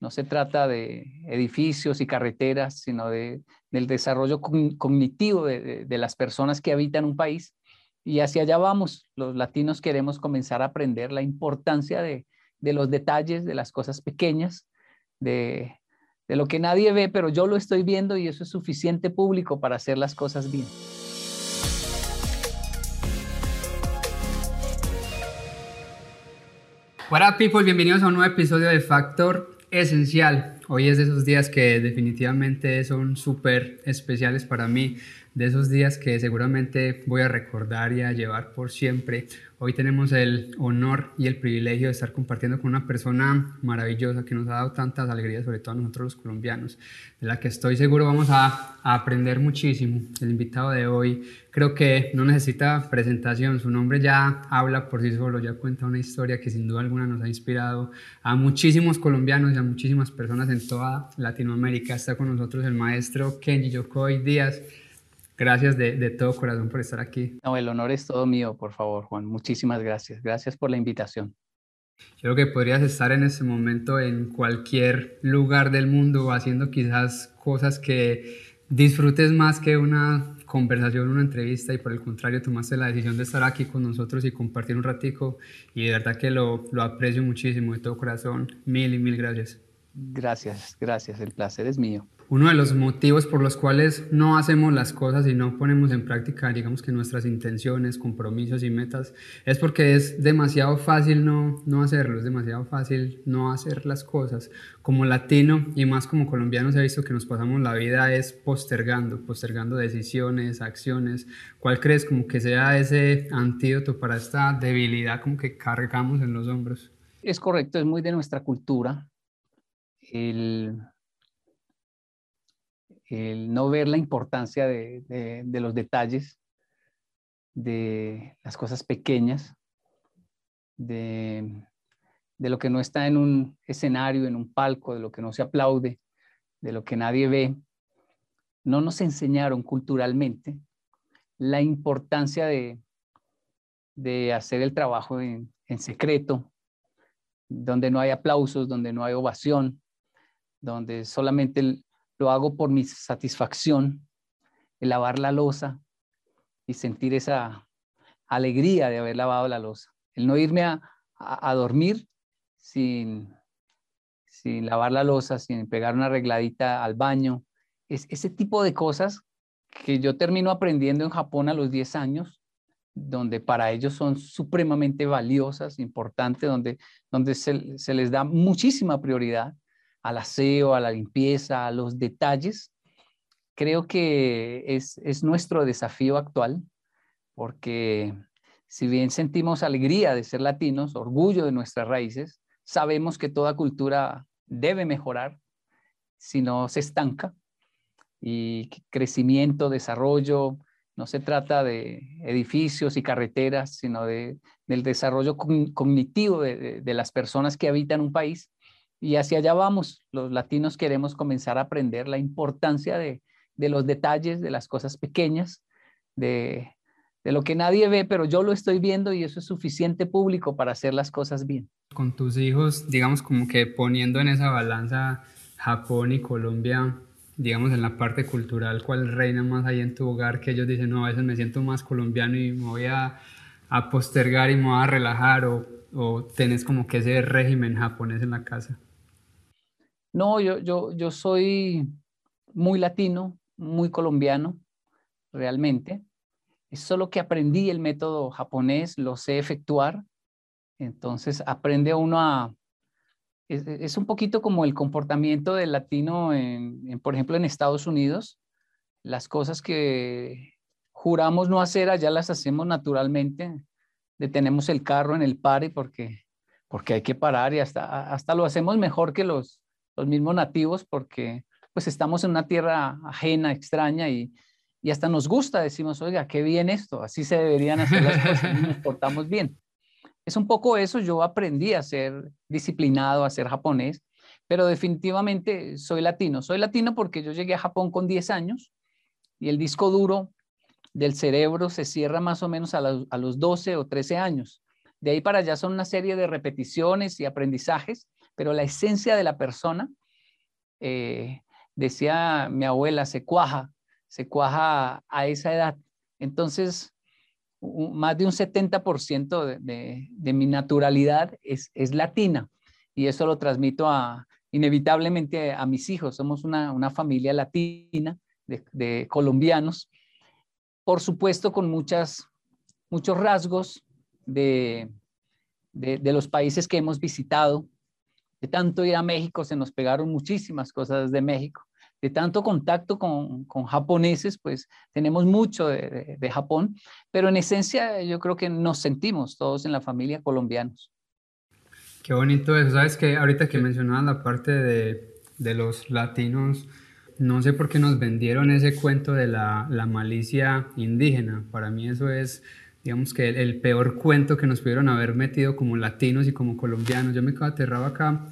No se trata de edificios y carreteras, sino de, del desarrollo cognitivo de, las personas que habitan un país. Y hacia allá vamos. Los latinos queremos comenzar a aprender la importancia de, los detalles, de las cosas pequeñas, de, de lo que nadie ve, pero yo lo estoy viendo y eso es suficiente público para hacer las cosas bien. Hola people, bienvenidos a un nuevo episodio de Factor Esencial. Hoy es de esos días que definitivamente son súper especiales para mí, de esos días que seguramente voy a recordar y a llevar por siempre. Hoy tenemos el honor y el privilegio de estar compartiendo con una persona maravillosa que nos ha dado tantas alegrías, sobre todo a nosotros los colombianos, de la que estoy seguro vamos a, aprender muchísimo. El invitado de hoy creo que no necesita presentación, su nombre ya habla por sí solo, ya cuenta una historia que sin duda alguna nos ha inspirado a muchísimos colombianos y a muchísimas personas en toda Latinoamérica. Está con nosotros el maestro Kenji Yokoy Díaz. Gracias de, todo corazón por estar aquí. No, el honor es todo mío, por favor, Juan. Muchísimas gracias. Gracias por la invitación. Creo que podrías estar en ese momento en cualquier lugar del mundo haciendo quizás cosas que disfrutes más que una conversación, una entrevista y por el contrario tomaste la decisión de estar aquí con nosotros y compartir un ratico y de verdad que lo, lo aprecio muchísimo de todo corazón. Mil y mil gracias. Gracias, gracias. El placer es mío uno de los motivos por los cuales no hacemos las cosas y no ponemos en práctica, digamos que nuestras intenciones, compromisos y metas, es porque es demasiado fácil no, no hacerlo, es demasiado fácil no hacer las cosas. Como latino y más como colombianos he visto que nos pasamos la vida es postergando, postergando decisiones, acciones. ¿Cuál crees como que sea ese antídoto para esta debilidad como que cargamos en los hombros? Es correcto, es muy de nuestra cultura. El el no ver la importancia de, los detalles, de las cosas pequeñas, de, lo que no está en un escenario, en un palco, de lo que no se aplaude, de lo que nadie ve. No nos enseñaron culturalmente la importancia de, hacer el trabajo en, en secreto, donde no hay aplausos, donde no hay ovación, donde solamente el, lo hago por mi satisfacción, el lavar la losa y sentir esa alegría de haber lavado la losa. El no irme a, dormir sin, sin lavar la losa, sin pegar una arregladita al baño. Es ese tipo de cosas que yo termino aprendiendo en Japón a los 10 años, donde para ellos son supremamente valiosas, importantes, donde, donde se, se les da muchísima prioridad al aseo, a la limpieza, a los detalles, creo que es, nuestro desafío actual, porque si bien sentimos alegría de ser latinos, orgullo de nuestras raíces, sabemos que toda cultura debe mejorar si no se estanca y crecimiento, desarrollo, no se trata de edificios y carreteras, sino de, del desarrollo cognitivo de, de, las personas que habitan un país y hacia allá vamos. Los latinos queremos comenzar a aprender la importancia de, los detalles, de las cosas pequeñas, de, lo que nadie ve, pero yo lo estoy viendo y eso es suficiente público para hacer las cosas bien. Con tus hijos, digamos como que poniendo en esa balanza Japón y Colombia, digamos en la parte cultural, ¿cuál reina más ahí en tu hogar que ellos dicen, no, a veces me siento más colombiano y me voy a, postergar y me voy a relajar o, o tenés como que ese régimen japonés en la casa? No, yo, yo, yo soy muy latino, muy colombiano, realmente. Es solo que aprendí el método japonés, lo sé efectuar. Entonces aprende uno a... Es, un poquito como el comportamiento del latino, en, por ejemplo, en Estados Unidos. Las cosas que juramos no hacer, allá las hacemos naturalmente. Detenemos el carro en el pare porque, porque hay que parar y hasta, hasta lo hacemos mejor que los, los mismos nativos porque pues estamos en una tierra ajena, extraña y, y hasta nos gusta, decimos, oiga, qué bien esto, así se deberían hacer las cosas nos portamos bien. Es un poco eso, yo aprendí a ser disciplinado, a ser japonés, pero definitivamente soy latino. Soy latino porque yo llegué a Japón con 10 años y el disco duro del cerebro se cierra más o menos a, a los 12 o 13 años. De ahí para allá son una serie de repeticiones y aprendizajes pero la esencia de la persona, eh, decía mi abuela, se cuaja, se cuaja a esa edad. Entonces, más de un 70% de, de, mi naturalidad es, latina y eso lo transmito a, inevitablemente a mis hijos. Somos una, una familia latina de, de, colombianos, por supuesto con muchas, muchos rasgos de, de los países que hemos visitado. De tanto ir a México se nos pegaron muchísimas cosas de México. De tanto contacto con, japoneses, pues tenemos mucho de, Japón, pero en esencia yo creo que nos sentimos todos en la familia colombianos. Qué bonito eso, sabes que ahorita que mencionabas la parte de, los latinos, no sé por qué nos vendieron ese cuento de la, malicia indígena, para mí eso es digamos que el, peor cuento que nos pudieron haber metido como latinos y como colombianos. Yo me quedo aterrado acá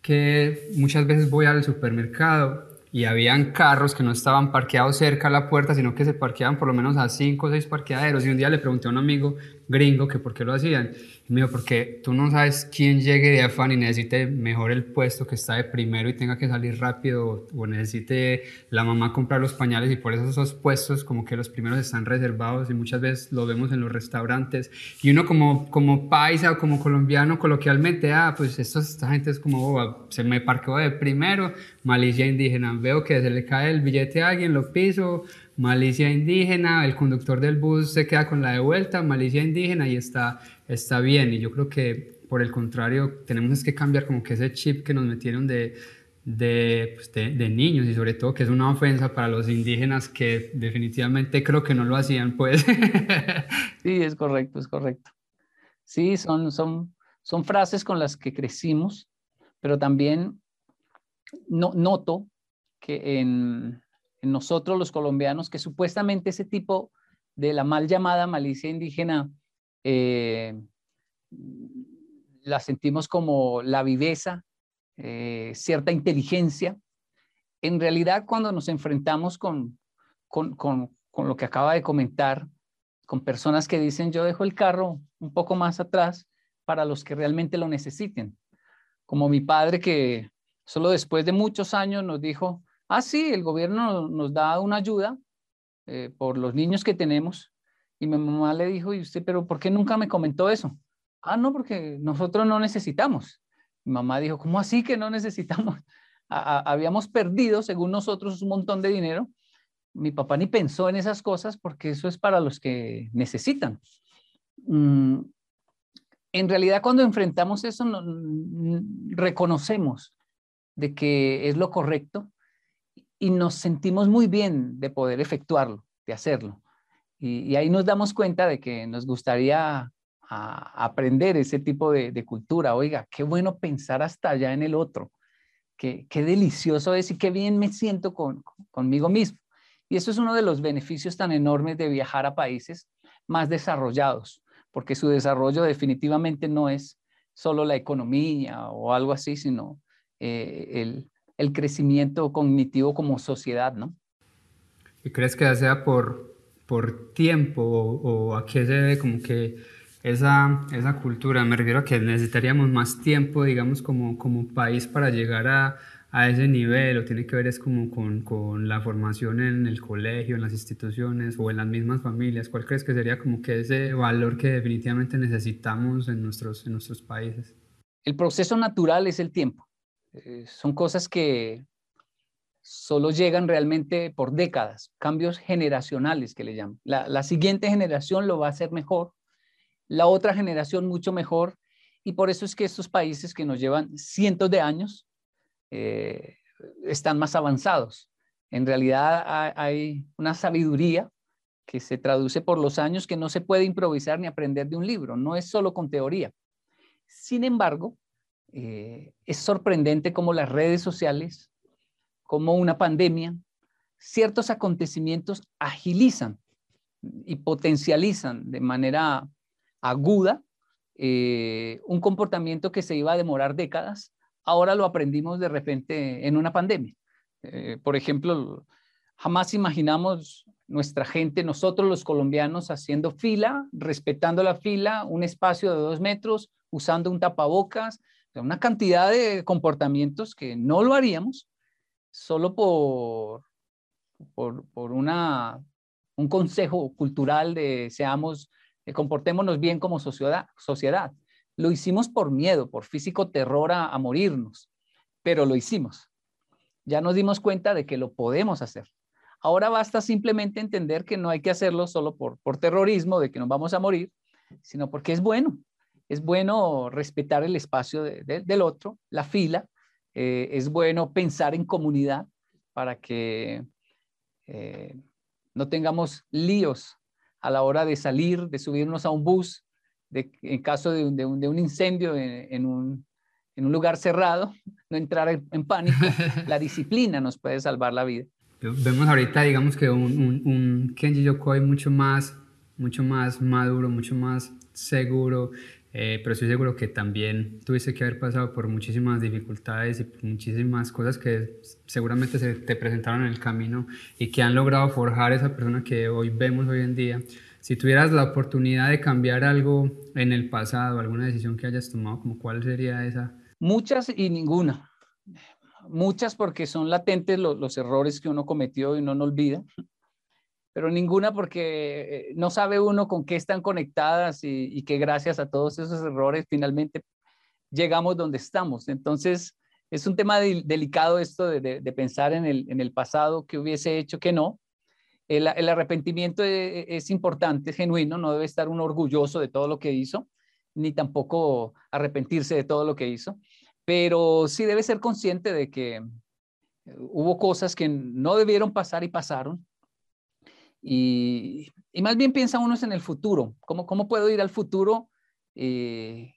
que muchas veces voy al supermercado y habían carros que no estaban parqueados cerca a la puerta, sino que se parqueaban por lo menos a cinco o seis parqueaderos. Y un día le pregunté a un amigo gringo que por qué lo hacían. Y me dijo, porque tú no sabes quién llegue de afán y necesite mejor el puesto que está de primero y tenga que salir rápido o necesite la mamá comprar los pañales y por eso esos puestos como que los primeros están reservados y muchas veces lo vemos en los restaurantes. Y uno como, como paisa o como colombiano coloquialmente, ah, pues esta gente es como, se me parqueó de primero, malicia indígena, veo que se le cae el billete a alguien, lo piso, malicia indígena, el conductor del bus se queda con la de vuelta, malicia indígena y está, está bien. Y yo creo que por el contrario tenemos que cambiar como que ese chip que nos metieron de, de, pues de, de, niños y sobre todo que es una ofensa para los indígenas que definitivamente creo que no lo hacían, pues. Sí, es correcto, es correcto. Sí, son, son, son frases con las que crecimos, pero también no, noto que en, en nosotros los colombianos que supuestamente ese tipo de la mal llamada malicia indígena eh, la sentimos como la viveza, eh, cierta inteligencia. En realidad, cuando nos enfrentamos con, con, con, con, lo que acaba de comentar, con personas que dicen yo dejo el carro un poco más atrás para los que realmente lo necesiten, como mi padre que solo después de muchos años nos dijo, Ah, sí, el gobierno nos da una ayuda eh, por los niños que tenemos. Y mi mamá le dijo, ¿y usted, pero por qué nunca me comentó eso? Ah, no, porque nosotros no necesitamos. Mi mamá dijo, ¿cómo así que no necesitamos? habíamos perdido, según nosotros, un montón de dinero. Mi papá ni pensó en esas cosas porque eso es para los que necesitan. Mm, en realidad, cuando enfrentamos eso, reconocemos de que es lo correcto y nos sentimos muy bien de poder efectuarlo, de hacerlo. Y, ahí nos damos cuenta de que nos gustaría aprender ese tipo de, cultura. Oiga, qué bueno pensar hasta allá en el otro. Qué, qué delicioso es y qué bien me siento con, conmigo mismo. Y eso es uno de los beneficios tan enormes de viajar a países más desarrollados, porque su desarrollo definitivamente no es solo la economía o algo así, sino eh, el, el crecimiento cognitivo como sociedad, ¿no? ¿Y crees que sea por, por tiempo o, a qué se debe como que esa, esa cultura? Me refiero a que necesitaríamos más tiempo, digamos, como, como país para llegar a, a ese nivel o tiene que ver es como con, con, la formación en el colegio, en las instituciones o en las mismas familias? ¿Cuál crees que sería como que ese valor que definitivamente necesitamos en nuestros, en nuestros países? El proceso natural es el tiempo. Eh, son cosas que solo llegan realmente por décadas, cambios generacionales que le llaman. La, siguiente generación lo va a hacer mejor, la otra generación mucho mejor, y por eso es que estos países que nos llevan cientos de años eh, están más avanzados. En realidad hay una sabiduría que se traduce por los años que no se puede improvisar ni aprender de un libro, no es solo con teoría. Sin embargo, eh, es sorprendente cómo las redes sociales, como una pandemia, ciertos acontecimientos agilizan y potencializan de manera aguda eh, un comportamiento que se iba a demorar décadas, ahora lo aprendimos de repente en una pandemia. Eh, por ejemplo, jamás imaginamos nuestra gente, nosotros los colombianos, haciendo fila, respetando la fila, un espacio de dos metros, usando un tapabocas, una cantidad de comportamientos que no lo haríamos solo por, por, una, un consejo cultural de seamos, eh, comportémonos bien como sociedad, sociedad. Lo hicimos por miedo, por físico terror a, morirnos, pero lo hicimos. Ya nos dimos cuenta de que lo podemos hacer. Ahora basta simplemente entender que no hay que hacerlo solo por, por terrorismo, de que nos vamos a morir, sino porque es bueno. Es bueno respetar el espacio del otro, la fila. Eh, es bueno pensar en comunidad para que eh, no tengamos líos a la hora de salir, de subirnos a un bus, de, en caso de un, de un, incendio en, un, en, un, lugar cerrado, no entrar en, pánico. La disciplina nos puede salvar la vida. Vemos ahorita, digamos que un, un, un Kenji Yokoi mucho más, mucho más maduro, mucho más seguro, eh, pero estoy seguro que también tuviste que haber pasado por muchísimas dificultades y por muchísimas cosas que seguramente se te presentaron en el camino y que han logrado forjar esa persona que hoy vemos hoy en día. Si tuvieras la oportunidad de cambiar algo en el pasado, alguna decisión que hayas tomado, como ¿cuál sería esa? Muchas y ninguna. Muchas porque son latentes los, los errores que uno cometió y no no olvida pero ninguna porque eh, no sabe uno con qué están conectadas y, que gracias a todos esos errores finalmente llegamos donde estamos. Entonces, es un tema delicado esto de, pensar en el, en el, pasado, que hubiese hecho, que no. El, arrepentimiento es, es, importante, es genuino, no debe estar uno orgulloso de todo lo que hizo, ni tampoco arrepentirse de todo lo que hizo, pero sí debe ser consciente de que eh, hubo cosas que no debieron pasar y pasaron, y, más bien piensa uno en el futuro, ¿cómo, cómo puedo ir al futuro eh,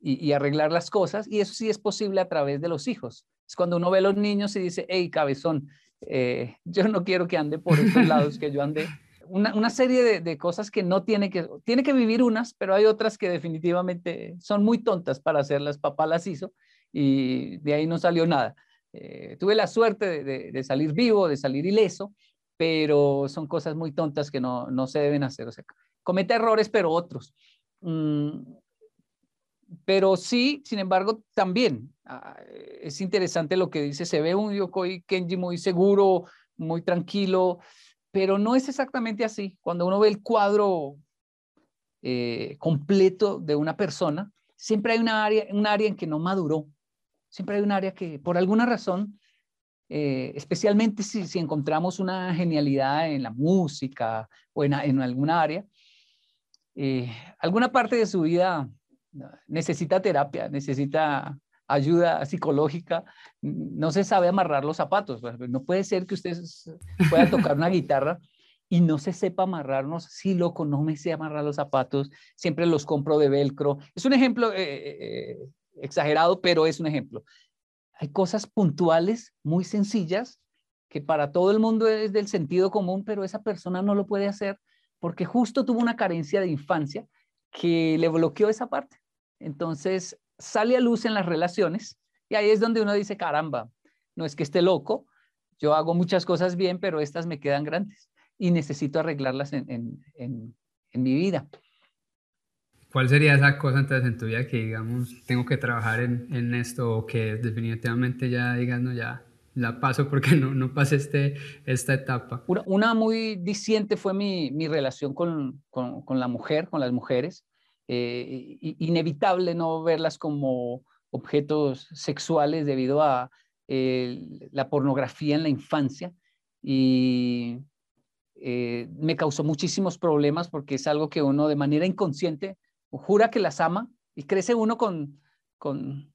y, arreglar las cosas? Y eso sí es posible a través de los hijos. Es cuando uno ve a los niños y dice, hey, cabezón, eh, yo no quiero que ande por estos lados que yo ande. Una, una serie de, de, cosas que no tiene que, tiene que vivir unas, pero hay otras que definitivamente son muy tontas para hacerlas. Papá las hizo y de ahí no salió nada. Eh, tuve la suerte de, de, salir vivo, de salir ileso, pero son cosas muy tontas que no, no se deben hacer. O sea, comete errores, pero otros. Mm, pero sí, sin embargo, también ah, es interesante lo que dice, se ve un Yokoi Kenji muy seguro, muy tranquilo, pero no es exactamente así. Cuando uno ve el cuadro eh, completo de una persona, siempre hay una área, un área en que no maduró. Siempre hay un área que por alguna razón eh, especialmente si, encontramos una genialidad en la música o en, alguna área, eh, alguna parte de su vida necesita terapia, necesita ayuda psicológica, no se sabe amarrar los zapatos. No puede ser que usted pueda tocar una guitarra y no se sepa amarrarnos. Sí, loco, no me sé amarrar los zapatos, siempre los compro de velcro. Es un ejemplo eh, exagerado, pero es un ejemplo hay cosas puntuales, muy sencillas, que para todo el mundo es del sentido común, pero esa persona no lo puede hacer porque justo tuvo una carencia de infancia que le bloqueó esa parte. Entonces sale a luz en las relaciones y ahí es donde uno dice, caramba, no es que esté loco, yo hago muchas cosas bien, pero estas me quedan grandes y necesito arreglarlas en, mi vida. ¿Cuál sería esa cosa entonces en tu vida que digamos, tengo que trabajar en, en esto o que definitivamente ya digas, no, ya la paso porque no, no pasé este, esta etapa? Una, una muy diciente fue mi, mi relación con, con, con, la mujer, con las mujeres. Eh, inevitable no verlas como objetos sexuales debido a eh, la pornografía en la infancia y eh, me causó muchísimos problemas porque es algo que uno de manera inconsciente jura que las ama y crece uno con, con,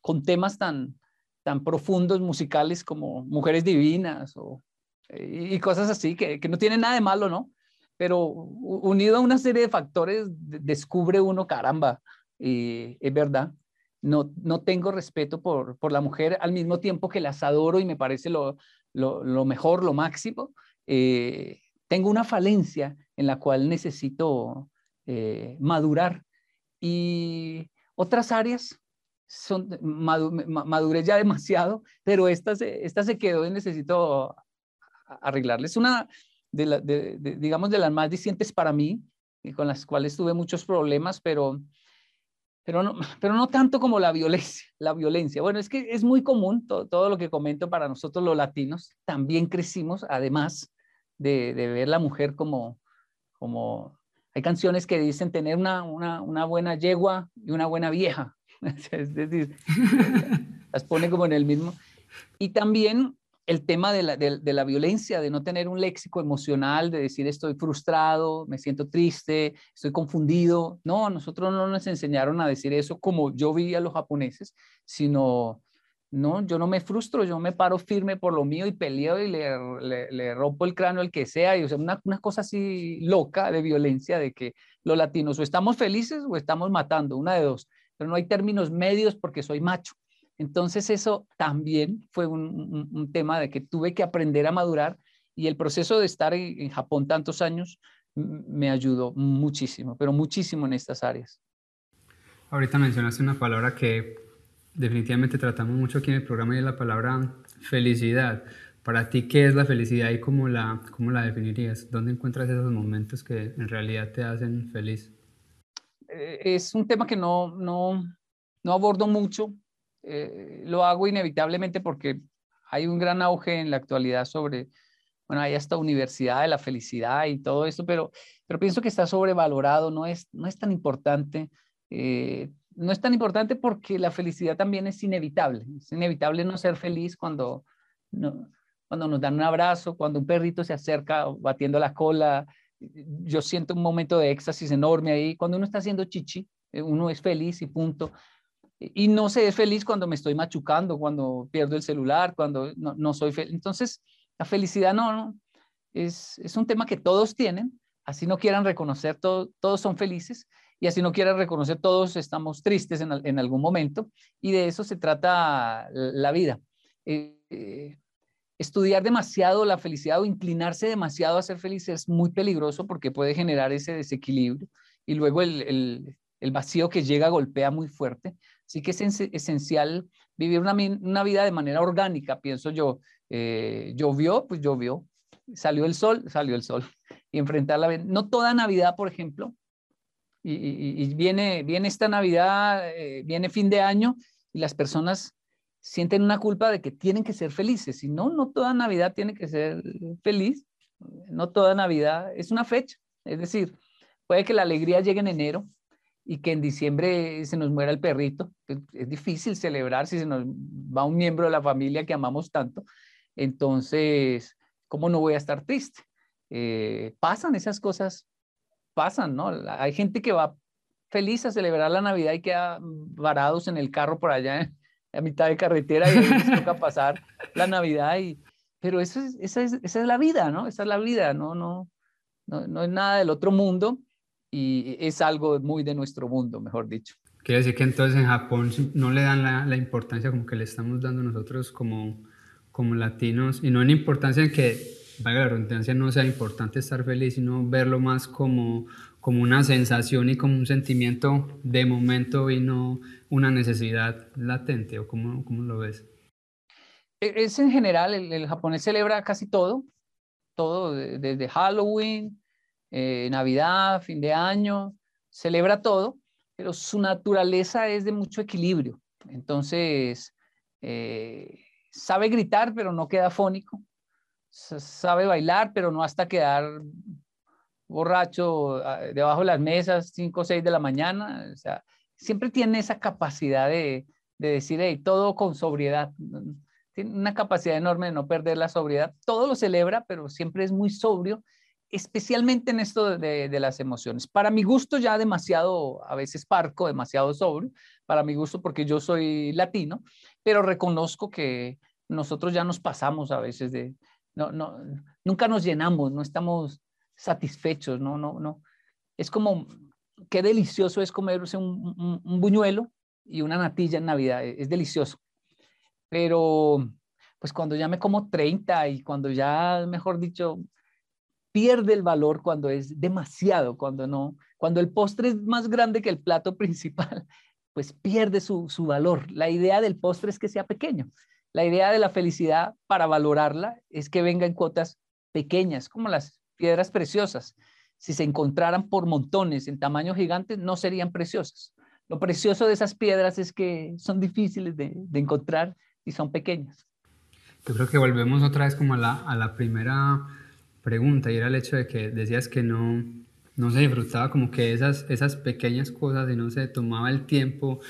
con temas tan, tan profundos musicales como Mujeres Divinas o, y, cosas así, que, que, no tienen nada de malo, ¿no? Pero unido a una serie de factores, descubre uno, caramba, y es verdad, no, no tengo respeto por, por la mujer al mismo tiempo que las adoro y me parece lo, lo, lo mejor, lo máximo. Eh, tengo una falencia en la cual necesito eh, madurar. Y otras áreas son madurez ya demasiado, pero esta se, se quedó y necesito arreglarles. Una de, la, digamos, de las más discientes para mí, y con las cuales tuve muchos problemas, pero pero no, pero no tanto como la violencia, la violencia. Bueno, es que es muy común todo, lo que comento para nosotros los latinos. También crecimos, además de, ver la mujer como, como, hay canciones que dicen tener una, una, una buena yegua y una buena vieja. es decir, las pone como en el mismo. Y también el tema de la, de, la, violencia, de no tener un léxico emocional, de decir estoy frustrado, me siento triste, estoy confundido. No, nosotros no nos enseñaron a decir eso como yo vi a los japoneses, sino, no, yo no me frustro, yo me paro firme por lo mío y peleo y le, le, rompo el cráneo al que sea. Y, o sea, una, una cosa así loca de violencia, de que los latinos o estamos felices o estamos matando, una de dos, pero no hay términos medios porque soy macho. Entonces eso también fue un, tema de que tuve que aprender a madurar y el proceso de estar en, Japón tantos años me ayudó muchísimo, pero muchísimo en estas áreas. Ahorita mencionaste una palabra que definitivamente tratamos mucho aquí en el programa y la palabra felicidad. Para ti, ¿qué es la felicidad y cómo la, cómo la definirías? ¿Dónde encuentras esos momentos que en realidad te hacen feliz? Eh, es un tema que no, no, no abordo mucho eh, lo hago inevitablemente porque hay un gran auge en la actualidad sobre, bueno, hay hasta universidad de la felicidad y todo esto, pero, pero pienso que está sobrevalorado, no es, no es tan importante. Eh, no es tan importante porque la felicidad también es inevitable. Es inevitable no ser feliz cuando, no, cuando nos dan un abrazo, cuando un perrito se acerca batiendo la cola. Yo siento un momento de éxtasis enorme ahí. Cuando uno está haciendo chichi, eh, uno es feliz y punto y no se es feliz cuando me estoy machucando, cuando pierdo el celular, cuando no, soy feliz. Entonces, la felicidad no, no es, es, un tema que todos tienen, así no quieran reconocer, todos son felices y así no quieran reconocer, todos estamos tristes en, algún momento y de eso se trata la vida. Eh, eh, estudiar demasiado la felicidad o inclinarse demasiado a ser feliz es muy peligroso porque puede generar ese desequilibrio y luego el, el, el vacío que llega golpea muy fuerte. Así que es esencial vivir una, una vida de manera orgánica, pienso yo. Eh, llovió, pues llovió. Salió el sol, salió el sol. Y enfrentar la... No toda Navidad, por ejemplo, y, viene, viene esta Navidad, eh, viene fin de año y las personas sienten una culpa de que tienen que ser felices. Y no, no toda Navidad tiene que ser feliz. No toda Navidad es una fecha. Es decir, puede que la alegría llegue en enero, y que en diciembre se nos muera el perrito. Es difícil celebrar si se nos va un miembro de la familia que amamos tanto. Entonces, ¿cómo no voy a estar triste? Eh, pasan esas cosas, pasan, ¿no? Hay gente que va feliz a celebrar la Navidad y queda varados en el carro por allá a mitad de carretera y les toca pasar la Navidad. Y, pero eso es, esa, es, esa es la vida, ¿no? Esa es la vida, ¿no? No, no, no es nada del otro mundo y es algo muy de nuestro mundo, mejor dicho. Quiere decir que entonces en Japón no le dan la, la, importancia como que le estamos dando nosotros como, como latinos, y no en importancia en que, vaya la redundancia, no sea importante estar feliz, sino verlo más como, como una sensación y como un sentimiento de momento y no una necesidad latente, o cómo, cómo lo ves. E, es en general, el, el japonés celebra casi todo, todo, desde Halloween, eh, Navidad, fin de año, celebra todo, pero su naturaleza es de mucho equilibrio. Entonces, eh, sabe gritar, pero no queda fónico. Sabe bailar, pero no hasta quedar borracho ah, debajo de las mesas, 5 o 6 de la mañana. O sea, siempre tiene esa capacidad de, decir, hey, todo con sobriedad. Tiene una capacidad enorme de no perder la sobriedad. Todo lo celebra, pero siempre es muy sobrio especialmente en esto de, las emociones. Para mi gusto ya demasiado, a veces parco, demasiado sobrio, para mi gusto porque yo soy latino, pero reconozco que nosotros ya nos pasamos a veces de, no, no, nunca nos llenamos, no estamos satisfechos, no, no, no. Es como, qué delicioso es comerse un, un buñuelo y una natilla en Navidad, es delicioso. Pero pues cuando ya me como 30 y cuando ya, mejor dicho, pierde el valor cuando es demasiado, cuando no, cuando el postre es más grande que el plato principal, pues pierde su, valor. La idea del postre es que sea pequeño. La idea de la felicidad para valorarla es que venga en cuotas pequeñas, como las piedras preciosas. Si se encontraran por montones en tamaño gigante, no serían preciosas. lo precioso de esas piedras es que son difíciles de, de encontrar y son pequeñas. Yo creo que volvemos otra vez como a la, a la primera pregunta y era el hecho de que decías que no, no se disfrutaba como que esas, esas pequeñas cosas y no se tomaba el tiempo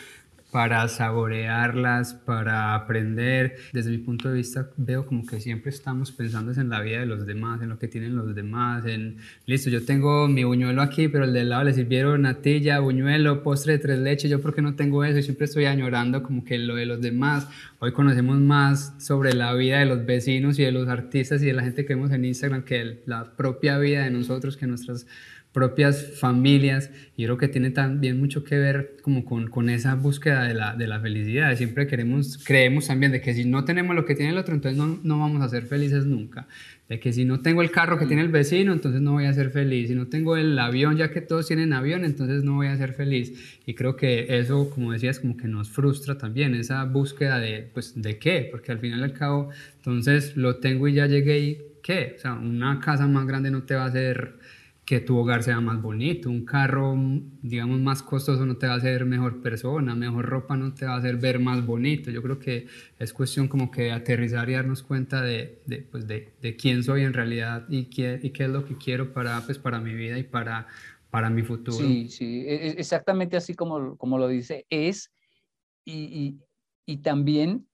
para saborearlas, para aprender. Desde mi punto de vista veo como que siempre estamos pensando en la vida de los demás, en lo que tienen los demás, en, listo, yo tengo mi buñuelo aquí, pero el de lado le sirvieron natilla, buñuelo, postre de tres leches, yo por qué no tengo eso y siempre estoy añorando como que lo de los demás. Hoy conocemos más sobre la vida de los vecinos y de los artistas y de la gente que vemos en Instagram que la propia vida de nosotros, que nuestras propias familias. Y creo que tiene también mucho que ver como con, con esa búsqueda de la, de la, felicidad. Siempre queremos, creemos también de que si no tenemos lo que tiene el otro, entonces no, no, vamos a ser felices nunca. De que si no tengo el carro que tiene el vecino, entonces no voy a ser feliz. Si no tengo el avión, ya que todos tienen avión, entonces no voy a ser feliz. Y creo que eso, como decías, como que nos frustra también, esa búsqueda de, pues, ¿de qué? Porque al final y al cabo, entonces lo tengo y ya llegué y ¿qué? O sea, una casa más grande no te va a hacer que tu hogar sea más bonito. Un carro, digamos, más costoso no te va a hacer mejor persona, mejor ropa no te va a hacer ver más bonito. Yo creo que es cuestión como que aterrizar y darnos cuenta de, de, pues de, de quién soy en realidad y qué, y qué es lo que quiero para, pues, para mi vida y para, para mi futuro. Sí, sí, e, e, exactamente así como, como lo dice, es y, y, y también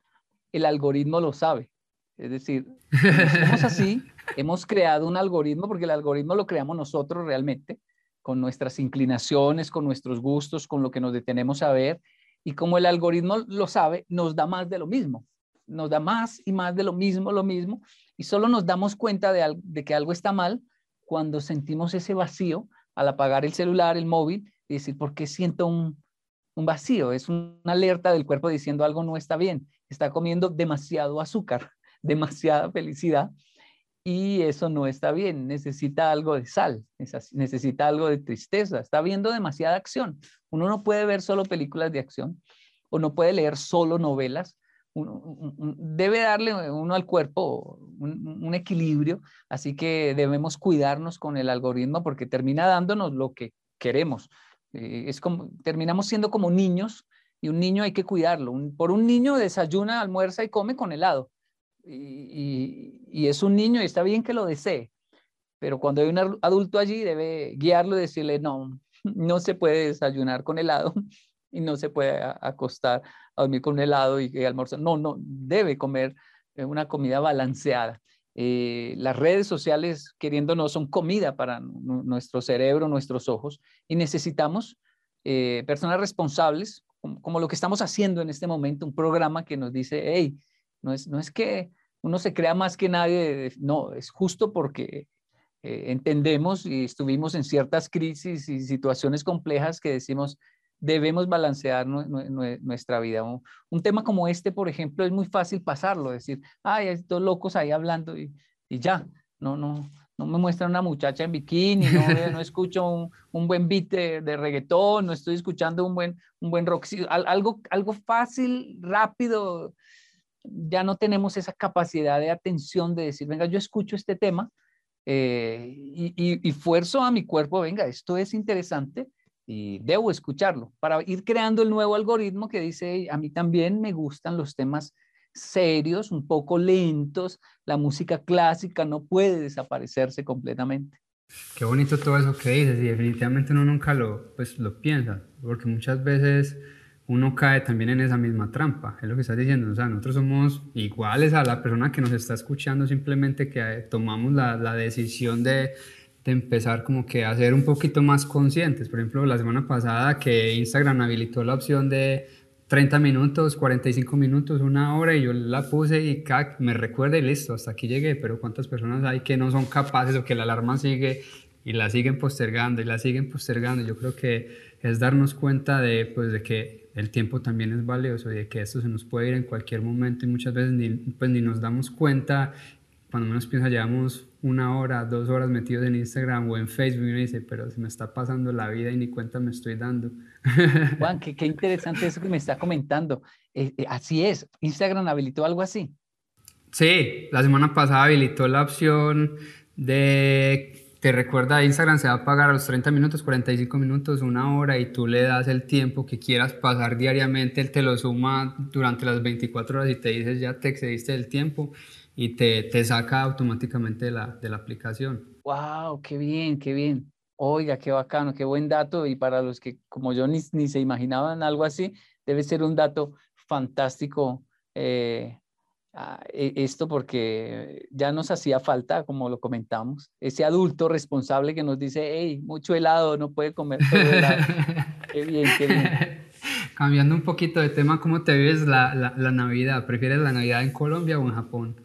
el algoritmo lo sabe. Es decir, somos así, hemos creado un algoritmo, porque el algoritmo lo creamos nosotros realmente, con nuestras inclinaciones, con nuestros gustos, con lo que nos detenemos a ver. Y como el algoritmo lo sabe, nos da más de lo mismo. Nos da más y más de lo mismo, lo mismo. Y solo nos damos cuenta de, que algo está mal cuando sentimos ese vacío al apagar el celular, el móvil, y decir, ¿por qué siento un vacío? Es una alerta del cuerpo diciendo algo no está bien. Está comiendo demasiado azúcar demasiada felicidad y eso no está bien, necesita algo de sal, necesita algo de tristeza, está viendo demasiada acción. Uno no puede ver solo películas de acción o no puede leer solo novelas, debe darle uno al cuerpo un, equilibrio, así que debemos cuidarnos con el algoritmo porque termina dándonos lo que queremos. Eh, es como, terminamos siendo como niños y un niño hay que cuidarlo. por un niño desayuna, almuerza y come con helado y, es un niño y está bien que lo desee, pero cuando hay un adulto allí debe guiarlo y decirle, no, no se puede desayunar con helado y no se puede acostar a dormir con helado y, almorzar. No, no, debe comer eh, una comida balanceada. Eh, las redes sociales, queriéndonos, son comida para nuestro cerebro, nuestros ojos, y necesitamos eh, personas responsables, como, como, lo que estamos haciendo en este momento, un programa que nos dice, hey, no es, no es que uno se crea más que nadie, no, es justo porque eh, entendemos y estuvimos en ciertas crisis y situaciones complejas que decimos, debemos balancear nuestra vida. Un, tema como este, por ejemplo, es muy fácil pasarlo, decir, ay, dos locos ahí hablando y, ya, no, no, no me muestran una muchacha en bikini, no, no escucho un, un, buen beat de, de, reggaetón, no estoy escuchando un buen, un buen rock, algo, algo fácil, rápido, ya no tenemos esa capacidad de atención de decir, venga, yo escucho este tema eh, y, y, fuerzo a mi cuerpo, venga, esto es interesante y debo escucharlo para ir creando el nuevo algoritmo que dice, a mí también me gustan los temas serios, un poco lentos, la música clásica no puede desaparecerse completamente. Qué bonito todo eso que dices y definitivamente uno nunca lo, pues, lo piensa, porque muchas veces uno cae también en esa misma trampa, es lo que estás diciendo, o sea, nosotros somos iguales a la persona que nos está escuchando, simplemente que eh, tomamos la, la decisión de, de, empezar como que a ser un poquito más conscientes. Por ejemplo, la semana pasada que Instagram habilitó la opción de 30 minutos, 45 minutos, una hora, y yo la puse y me recuerda y listo, hasta aquí llegué, pero ¿cuántas personas hay que no son capaces o que la alarma sigue y la siguen postergando y la siguen postergando? Yo creo que es darnos cuenta de, pues, de que el tiempo también es valioso y de que esto se nos puede ir en cualquier momento y muchas veces ni, pues, ni nos damos cuenta. Cuando menos piensa, llevamos una hora, dos horas metidos en Instagram o en Facebook y uno dice, pero se me está pasando la vida y ni cuenta me estoy dando. Juan, qué, qué interesante eso que me está comentando. Eh, eh, así es, Instagram habilitó algo así. Sí, la semana pasada habilitó la opción de te recuerda, Instagram se va a pagar a los 30 minutos, 45 minutos, una hora y tú le das el tiempo que quieras pasar diariamente, él te lo suma durante las 24 horas y te dices ya te excediste del tiempo y te, te saca automáticamente de la, de la aplicación. ¡Wow! ¡Qué bien, qué bien! Oiga, qué bacano, qué buen dato y para los que como yo ni, ni se imaginaban algo así, debe ser un dato fantástico eh, e, esto porque ya nos hacía falta, como lo comentamos, ese adulto responsable que nos dice, hey, mucho helado, no puede comer todo helado. qué bien, qué bien. Cambiando un poquito de tema, ¿cómo te vives la, la, la, Navidad? ¿Prefieres la Navidad en Colombia o en Japón?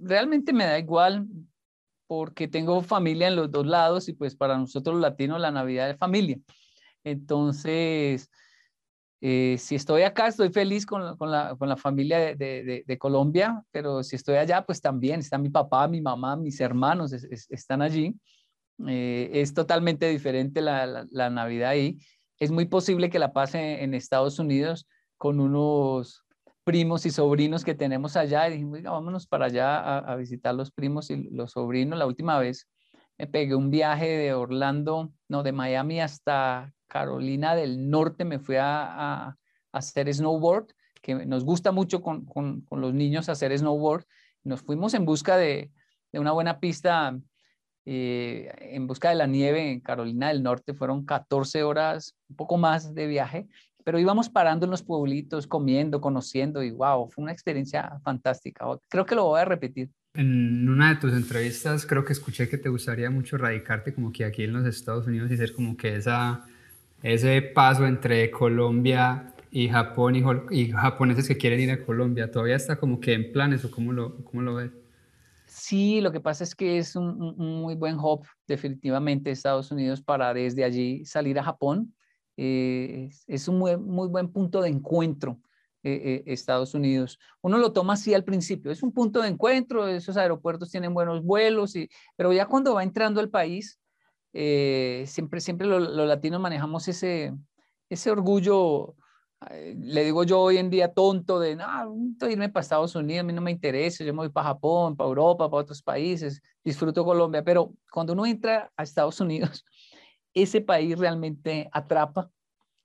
Realmente me da igual porque tengo familia en los dos lados y pues para nosotros los latinos la Navidad es familia. Entonces, eh, si estoy acá, estoy feliz con, con, la, con la, familia de, de, de, Colombia, pero si estoy allá, pues también está mi papá, mi mamá, mis hermanos están allí. Eh, es totalmente diferente la, la, la, Navidad ahí. Es muy posible que la pase en Estados Unidos con unos primos y sobrinos que tenemos allá y dijimos, vámonos para allá a, a visitar los primos y los sobrinos. La última vez me pegué un viaje de Orlando, no, de Miami hasta Carolina del Norte me fui a, hacer snowboard, que nos gusta mucho con, los niños hacer snowboard. Nos fuimos en busca de, una buena pista, eh, en busca de la nieve en Carolina del Norte. Fueron 14 horas, un poco más de viaje, pero íbamos parando en los pueblitos, comiendo, conociendo y wow, fue una experiencia fantástica. Creo que lo voy a repetir. En una de tus entrevistas creo que escuché que te gustaría mucho radicarte como que aquí en los Estados Unidos y ser como que esa ese paso entre Colombia y Japón y, japoneses que quieren ir a Colombia, ¿todavía está como que en planes o cómo lo, cómo lo ves? Sí, lo que pasa es que es un, muy buen hub definitivamente Estados Unidos para desde allí salir a Japón. Eh, es, un muy, muy, buen punto de encuentro eh, eh, Estados Unidos. Uno lo toma así al principio, es un punto de encuentro, esos aeropuertos tienen buenos vuelos, y, pero ya cuando va entrando al país, eh, siempre, siempre los latinos manejamos ese, ese orgullo, eh, le digo yo hoy en día tonto de, no, irme para Estados Unidos, a mí no me interesa, yo me voy para Japón, para Europa, para otros países, disfruto Colombia, pero cuando uno entra a Estados Unidos, ese país realmente atrapa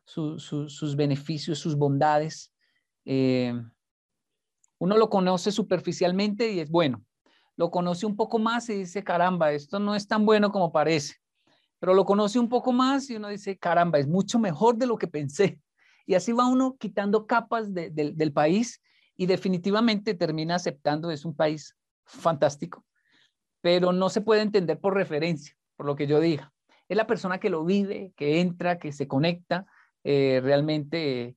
sus beneficios, sus bondades. Eh, uno lo conoce superficialmente y es bueno. Lo conoce un poco más y dice, caramba, esto no es tan bueno como parece pero lo conoce un poco más y uno dice, caramba, es mucho mejor de lo que pensé. Y así va uno quitando capas del país y definitivamente termina aceptando, es un país fantástico, pero no se puede entender por referencia, por lo que yo diga. Es la persona que lo vive, que entra, que se conecta eh, realmente.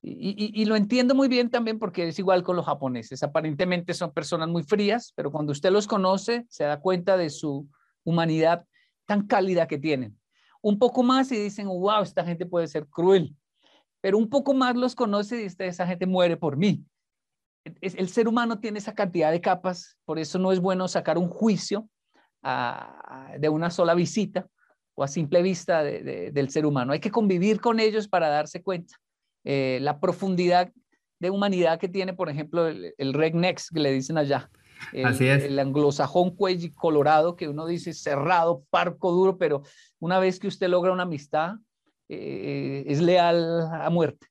y, lo entiendo muy bien también porque es igual con los japoneses. Aparentemente son personas muy frías, pero cuando usted los conoce, se da cuenta de su humanidad tan cálida que tienen. Un poco más y dicen, wow, esta gente puede ser cruel, pero un poco más los conoce y dice, esa gente muere por mí. El ser humano tiene esa cantidad de capas, por eso no es bueno sacar un juicio de una sola visita o a simple vista del ser humano. Hay que convivir con ellos para darse cuenta eh, la profundidad de humanidad que tiene, por ejemplo, el, el que le dicen allá. El, Así es. El anglosajón cuello colorado, que uno dice cerrado, parco, duro, pero una vez que usted logra una amistad, eh, es leal a muerte.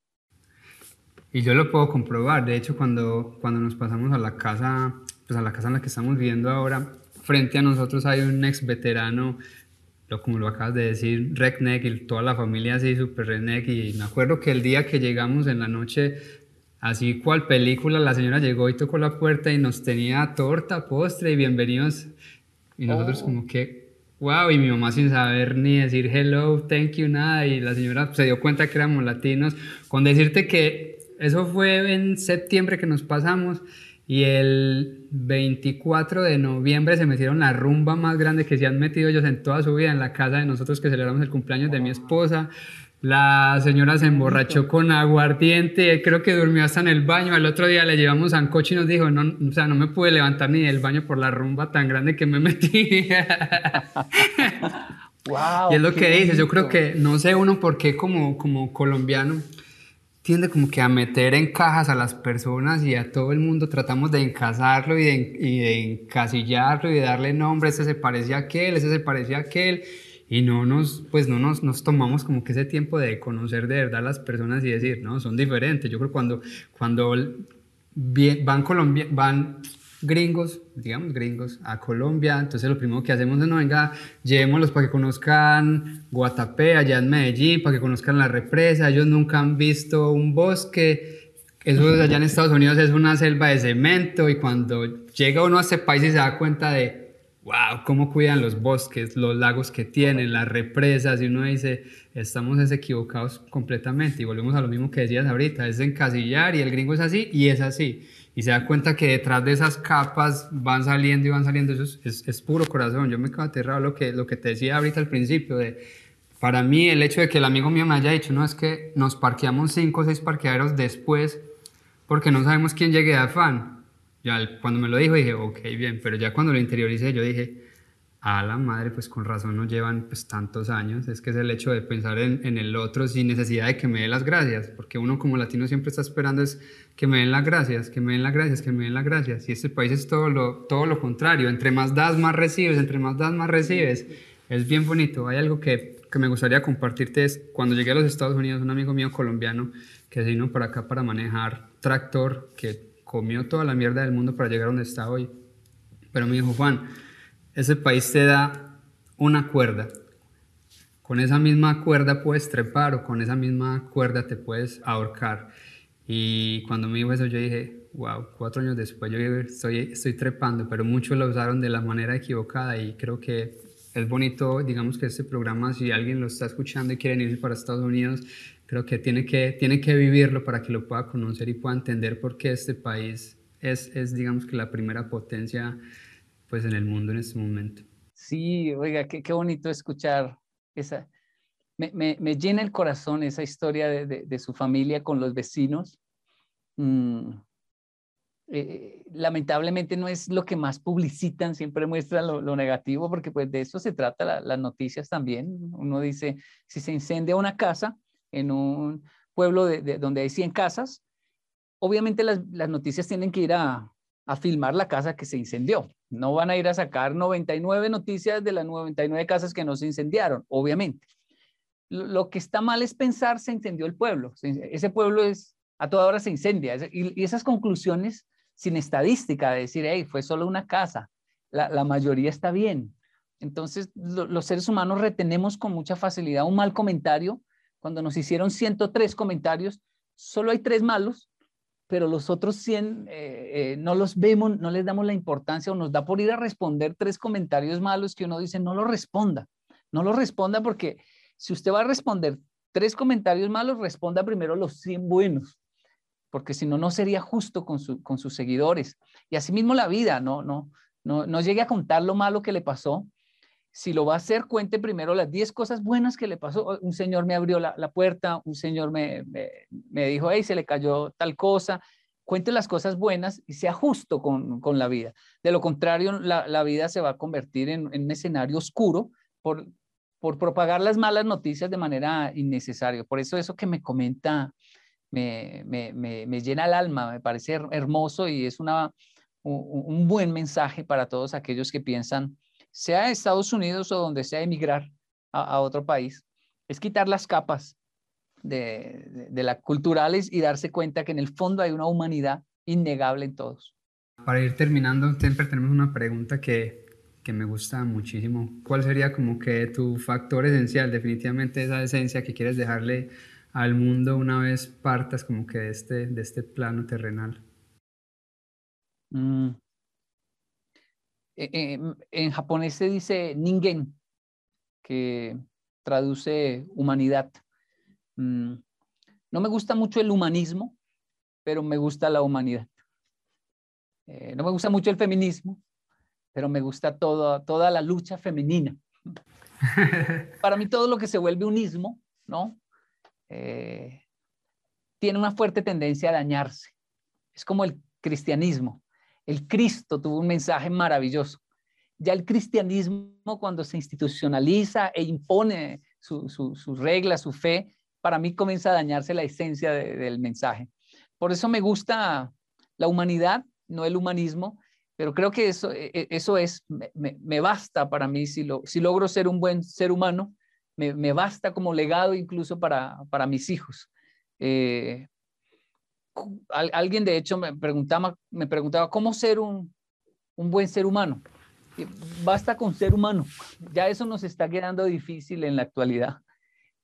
Y yo lo puedo comprobar. De hecho, cuando, cuando nos pasamos a la casa, pues a la casa en la que estamos viviendo ahora, frente a nosotros hay un ex veterano, lo, como lo acabas de decir, redneck, y toda la familia así, súper redneck. Y me acuerdo que el día que llegamos en la noche Así cual película, la señora llegó y tocó la puerta y nos tenía torta, postre y bienvenidos. Y nosotros oh. como que, wow, y mi mamá sin saber ni decir hello, thank you, nada. Y la señora se dio cuenta que éramos latinos. Con decirte que eso fue en septiembre que nos pasamos y el 24 de noviembre se metieron la rumba más grande que se han metido ellos en toda su vida en la casa de nosotros que celebramos el cumpleaños de mi esposa. La señora se emborrachó con aguardiente, creo que durmió hasta en el baño. Al otro día le llevamos a coche y nos dijo, no, o sea, no me pude levantar ni del baño por la rumba tan grande que me metí. wow, y es lo que dice, yo creo que, no sé uno por qué como, como colombiano, tiende como que a meter en cajas a las personas y a todo el mundo tratamos de encasarlo y de, encasillarlo y de darle nombre, ese se parece a aquel, ese se parece a aquel y no nos, pues no nos, nos tomamos como que ese tiempo de conocer de verdad las personas y decir, no, son diferentes. Yo creo que cuando, cuando van, Colombia, van gringos, digamos gringos, a Colombia, entonces lo primero que hacemos es, no, venga, llevémoslos para que conozcan Guatapé, allá en Medellín, para que conozcan la represa, ellos nunca han visto un bosque, eso allá en Estados Unidos es una selva de cemento y cuando llega uno a ese país y se da cuenta de, wow, cómo cuidan los bosques, los lagos que tienen, las represas, y uno dice, estamos equivocados completamente y volvemos a lo mismo que decías ahorita, es encasillar y el gringo es así y es así y se da cuenta que detrás de esas capas van saliendo y van saliendo, eso es, puro corazón. Yo me quedo aterrado lo que, lo que te decía ahorita al principio, de, para mí el hecho de que el amigo mío me haya dicho, no, es que nos parqueamos cinco o seis parqueaderos después porque no sabemos quién llegue a afán. Ya cuando me lo dijo dije, ok, bien, pero ya cuando lo interioricé yo dije, a la madre, pues con razón nos llevan pues tantos años, es que es el hecho de pensar en, en, el otro sin necesidad de que me dé las gracias, porque uno como latino siempre está esperando es que me den las gracias, que me den las gracias, que me den las gracias, y este país es todo lo, todo lo contrario, entre más das, más recibes, entre más das, más recibes, es bien bonito, hay algo que, que me gustaría compartirte, es cuando llegué a los Estados Unidos, un amigo mío colombiano que vino para acá para manejar tractor, que comió toda la mierda del mundo para llegar a donde está hoy, pero me dijo, Juan, ese país te da una cuerda. Con esa misma cuerda puedes trepar o con esa misma cuerda te puedes ahorcar. Y cuando me dijo eso yo dije, wow, cuatro años después yo estoy, estoy trepando, pero muchos lo usaron de la manera equivocada y creo que es bonito, digamos que este programa, si alguien lo está escuchando y quiere irse para Estados Unidos, creo que tiene que, tiene que vivirlo para que lo pueda conocer y pueda entender por qué este país es, es digamos que la primera potencia pues en el mundo en este momento. Sí, oiga, qué, qué bonito escuchar esa. Me, me, me, llena el corazón esa historia de, de, su familia con los vecinos. Mm, eh, lamentablemente no es lo que más publicitan, siempre muestran lo, lo negativo, porque pues de eso se trata las noticias también. Uno dice, si se incendia una casa en un pueblo de, donde hay 100 casas, obviamente las, las noticias tienen que ir a, a filmar la casa que se incendió. No van a ir a sacar 99 noticias de las 99 casas que no se incendiaron, obviamente. Lo que está mal es pensar se incendió el pueblo. Ese pueblo es a toda hora se incendia. Y esas conclusiones sin estadística de decir, hey, fue solo una casa, la, mayoría está bien. Entonces, los seres humanos retenemos con mucha facilidad un mal comentario. Cuando nos hicieron 103 comentarios, solo hay tres malos pero los otros 100 eh, eh, no los vemos, no les damos la importancia o nos da por ir a responder tres comentarios malos que uno dice, no lo responda, no lo responda porque si usted va a responder tres comentarios malos, responda primero los 100 buenos, porque si no, no sería justo con, con sus seguidores. Y asimismo la vida, no, no, no, no llegue a contar lo malo que le pasó, si lo va a hacer, cuente primero las 10 cosas buenas que le pasó. Un señor me abrió la, puerta, un señor me, me, dijo, hey, se le cayó tal cosa. Cuente las cosas buenas y sea justo con, con la vida. De lo contrario, la, la, vida se va a convertir en, en un escenario oscuro por, por propagar las malas noticias de manera innecesaria. Por eso eso que me comenta me, me, me llena el alma, me parece hermoso y es una, un, un buen mensaje para todos aquellos que piensan sea Estados Unidos o donde sea emigrar a, otro país, es quitar las capas de, de, las culturales y darse cuenta que en el fondo hay una humanidad innegable en todos. Para ir terminando, siempre tenemos una pregunta que, que me gusta muchísimo. ¿Cuál sería como que tu factor esencial, definitivamente esa esencia que quieres dejarle al mundo una vez partas como que de este, de este plano terrenal? Mm. Eh, eh, en japonés se dice ningen, que traduce humanidad. Mm, no me gusta mucho el humanismo, pero me gusta la humanidad. Eh, no me gusta mucho el feminismo, pero me gusta toda, toda la lucha femenina. Para mí todo lo que se vuelve unismo, ¿no? tiene una fuerte tendencia a dañarse. Es como el cristianismo. El Cristo tuvo un mensaje maravilloso. Ya el cristianismo, cuando se institucionaliza e impone sus reglas, su fe, para mí comienza a dañarse la esencia del mensaje. Por eso me gusta la humanidad, no el humanismo, pero creo que eso, e, e, eso es, me, basta para mí si, si logro ser un buen ser humano, me, basta como legado incluso para, para mis hijos. Eh, alguien de hecho me preguntaba, cómo ser un, un buen ser humano. Basta con ser humano. Ya eso nos está quedando difícil en la actualidad,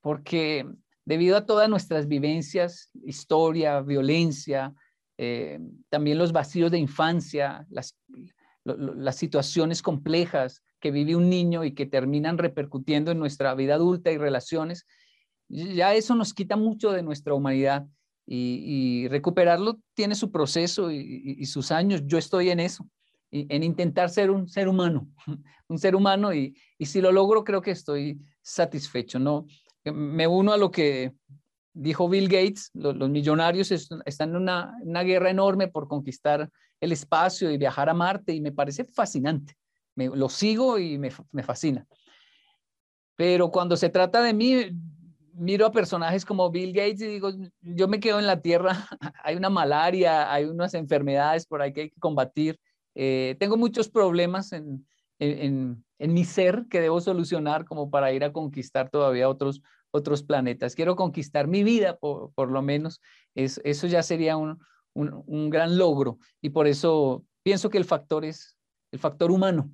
porque debido a todas nuestras vivencias, historia, violencia, eh, también los vacíos de infancia, las situaciones complejas que vive un niño y que terminan repercutiendo en nuestra vida adulta y relaciones, ya eso nos quita mucho de nuestra humanidad y, recuperarlo tiene su proceso y, sus años. Yo estoy en eso, en intentar ser un ser humano, un ser humano y, si lo logro creo que estoy satisfecho. No, me uno a lo que dijo Bill Gates, los, millonarios están en una, guerra enorme por conquistar el espacio y viajar a Marte y me parece fascinante. Me, lo sigo y me, fascina. Pero cuando se trata de mí, miro a personajes como Bill Gates y digo, yo me quedo en la Tierra, hay una malaria, hay unas enfermedades por ahí que hay que combatir. Eh, tengo muchos problemas en, en, en, mi ser que debo solucionar como para ir a conquistar todavía otros, otros planetas. Quiero conquistar mi vida, por, por lo menos. Es, eso ya sería un, un, gran logro. Y por eso pienso que el factor es el factor humano.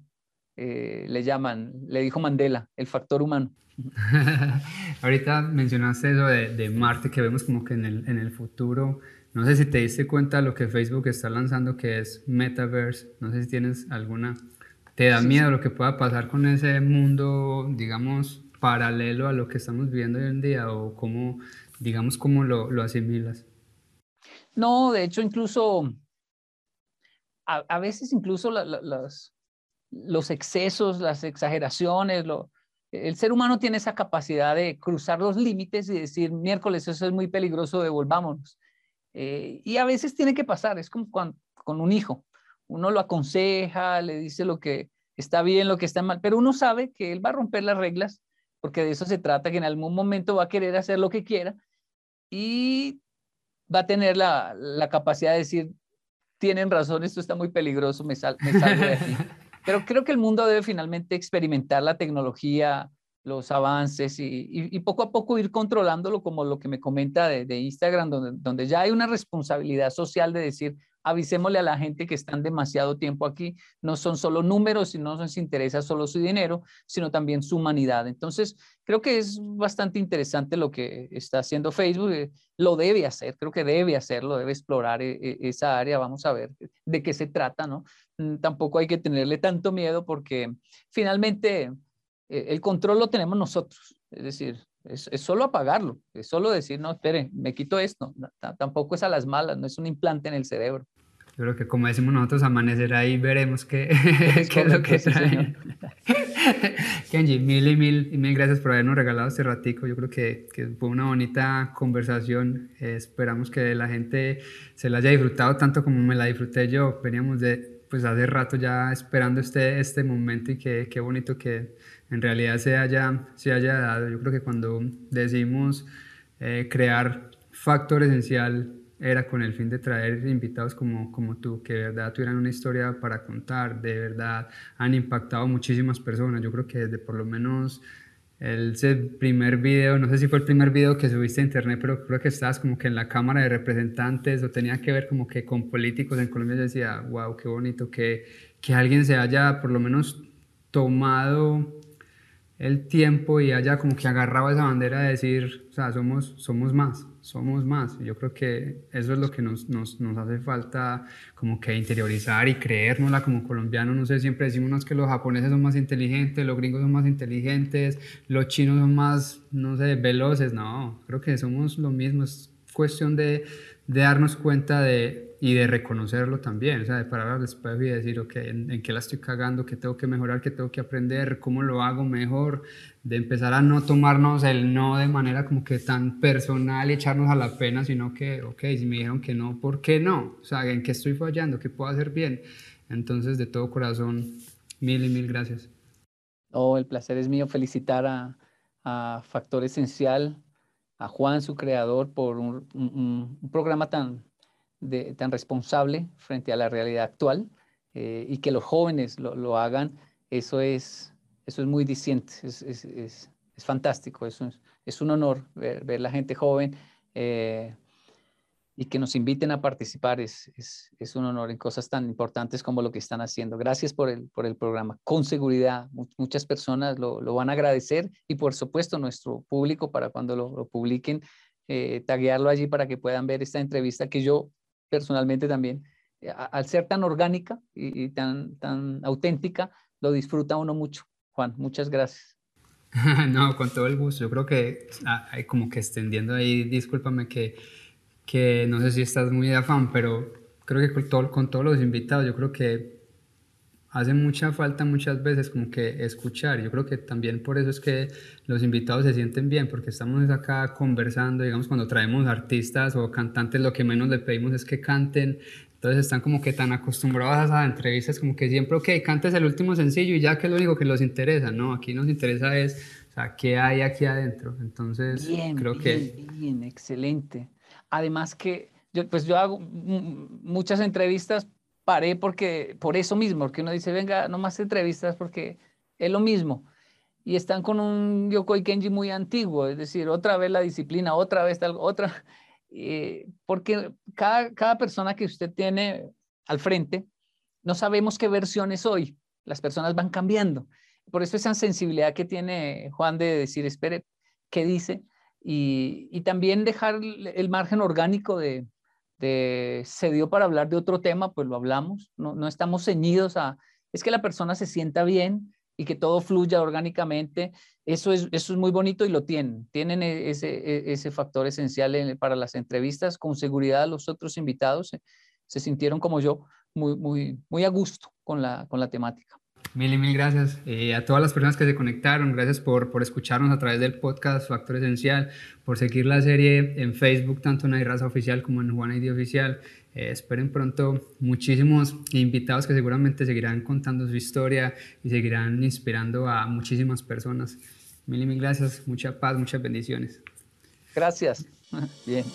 Eh, le llaman, le dijo Mandela, el factor humano. Ahorita mencionaste eso de, de, Marte, que vemos como que en el, en el futuro. No sé si te diste cuenta de lo que Facebook está lanzando, que es Metaverse. No sé si tienes alguna... ¿Te da miedo lo que pueda pasar con ese mundo, digamos, paralelo a lo que estamos viviendo hoy en día o cómo, digamos, cómo lo, lo asimilas? No, de hecho, incluso, a, veces incluso los, los excesos, las exageraciones, el ser humano tiene esa capacidad de cruzar los límites y decir, miércoles, eso es muy peligroso, devolvámonos. Eh, y a veces tiene que pasar, es como con un hijo. Uno lo aconseja, le dice lo que está bien, lo que está mal, pero uno sabe que él va a romper las reglas porque de eso se trata, que en algún momento va a querer hacer lo que quiera y va a tener la, capacidad de decir, tienen razón, esto está muy peligroso, me, salgo de aquí. Pero creo que el mundo debe finalmente experimentar la tecnología, los avances y, poco a poco ir controlándolo, como lo que me comenta de, Instagram, donde, ya hay una responsabilidad social de decir, avisémosle a la gente que están demasiado tiempo aquí, no son solo números y no nos interesa solo su dinero, sino también su humanidad. Entonces, creo que es bastante interesante lo que está haciendo Facebook, eh, lo debe hacer, creo que debe hacerlo, debe explorar eh, eh, esa área, vamos a ver de qué se trata, ¿no? Mm, tampoco hay que tenerle tanto miedo porque finalmente el control lo tenemos nosotros, es decir, es, solo apagarlo, es solo decir, no, espere, me quito esto. tampoco es a las malas, no es un implante en el cerebro. Yo creo que como decimos nosotros, amanecerá y veremos qué, qué es lo que trae. Kenji, mil y mil y mil gracias por habernos regalado este ratico. Yo creo que, que fue una bonita conversación. esperamos que la gente se la haya disfrutado tanto como me la disfruté yo. Veníamos de, pues hace rato ya esperando este, este momento y qué, qué bonito que en realidad se haya, se haya dado. Yo creo que cuando decimos eh, crear factor esencial era con el fin de traer invitados como, como tú, que de verdad tuvieran una historia para contar, de verdad han impactado muchísimas personas. Yo creo que desde por lo menos el primer video, no sé si fue el primer video que subiste a internet, pero creo que estabas como que en la Cámara de Representantes o tenía que ver como que con políticos en Colombia. Yo decía, wow, qué bonito que, que alguien se haya por lo menos tomado el tiempo y haya como que agarrado esa bandera de decir, o sea, somos, somos más, somos más. Yo creo que eso es lo que nos, nos, nos hace falta como que interiorizar y creérnosla como colombianos. No sé, siempre decimos que los japoneses son más inteligentes, los gringos son más inteligentes, los chinos son más, no sé, veloces. No, creo que somos lo mismo. Es cuestión de, de darnos cuenta de, y de reconocerlo también, o sea, de parar al espejo y decir, ok, ¿en, qué la estoy cagando? ¿Qué tengo que mejorar? ¿Qué tengo que aprender? ¿Cómo lo hago mejor? De empezar a no tomarnos el no de manera como que tan personal y echarnos a la pena, sino que, ok, si me dijeron que no, ¿por qué no? O sea, ¿en qué estoy fallando? ¿Qué puedo hacer bien? Entonces, de todo corazón, mil y mil gracias. Oh, el placer es mío felicitar a, a Factor Esencial a Juan, su creador, por un, programa tan, tan responsable frente a la realidad actual eh, y que los jóvenes lo, hagan, eso es, eso es muy diciente, es, es, es, es fantástico, eso es, un honor ver, ver la gente joven. Eh, y que nos inviten a participar es, es, un honor en cosas tan importantes como lo que están haciendo. Gracias por el, por el programa. Con seguridad, muchas personas lo, lo, van a agradecer y por supuesto nuestro público para cuando lo, publiquen, eh, taguearlo allí para que puedan ver esta entrevista que yo personalmente también, eh, al ser tan orgánica y, tan, tan auténtica, lo disfruta uno mucho. Juan, muchas gracias. no, con todo el gusto. Yo creo que ah, hay como que extendiendo ahí, discúlpame que que no sé si estás muy de afán, pero creo que con, todo, con todos los invitados, yo creo que hace mucha falta muchas veces como que escuchar. Yo creo que también por eso es que los invitados se sienten bien, porque estamos acá conversando, digamos, cuando traemos artistas o cantantes, lo que menos le pedimos es que canten. Entonces están como que tan acostumbrados a entrevistas, como que siempre, ok, cantes el último sencillo y ya que es lo único que los interesa, ¿no? Aquí nos interesa es, o sea, ¿qué hay aquí adentro? Entonces, creo bien, que... Bien, excelente. Además que yo, pues yo hago muchas entrevistas, paré porque, por eso mismo, porque uno dice, venga, no más entrevistas porque es lo mismo. Y están con un Yokoi Kenji muy antiguo, es decir, otra vez la disciplina, otra vez tal, otra, eh, porque cada, cada persona que usted tiene al frente, no sabemos qué versión es hoy, las personas van cambiando. Por eso esa sensibilidad que tiene Juan de decir, espere, ¿qué dice? y, también dejar el margen orgánico de, se dio para hablar de otro tema, pues lo hablamos, no, no estamos ceñidos a, es que la persona se sienta bien y que todo fluya orgánicamente, eso es, eso es muy bonito y lo tienen, tienen e, ese, e, ese factor esencial para las entrevistas, con seguridad los otros invitados se, se sintieron como yo muy, muy, muy a gusto con la, con la temática. Mil y mil gracias eh, a todas las personas que se conectaron. Gracias por, por escucharnos a través del podcast Factor Esencial, por seguir la serie en Facebook, tanto en Raza Oficial como en Juana ID Oficial. Eh, esperen pronto muchísimos invitados que seguramente seguirán contando su historia y seguirán inspirando a muchísimas personas. Mil y mil gracias, mucha paz, muchas bendiciones. Gracias. Bien.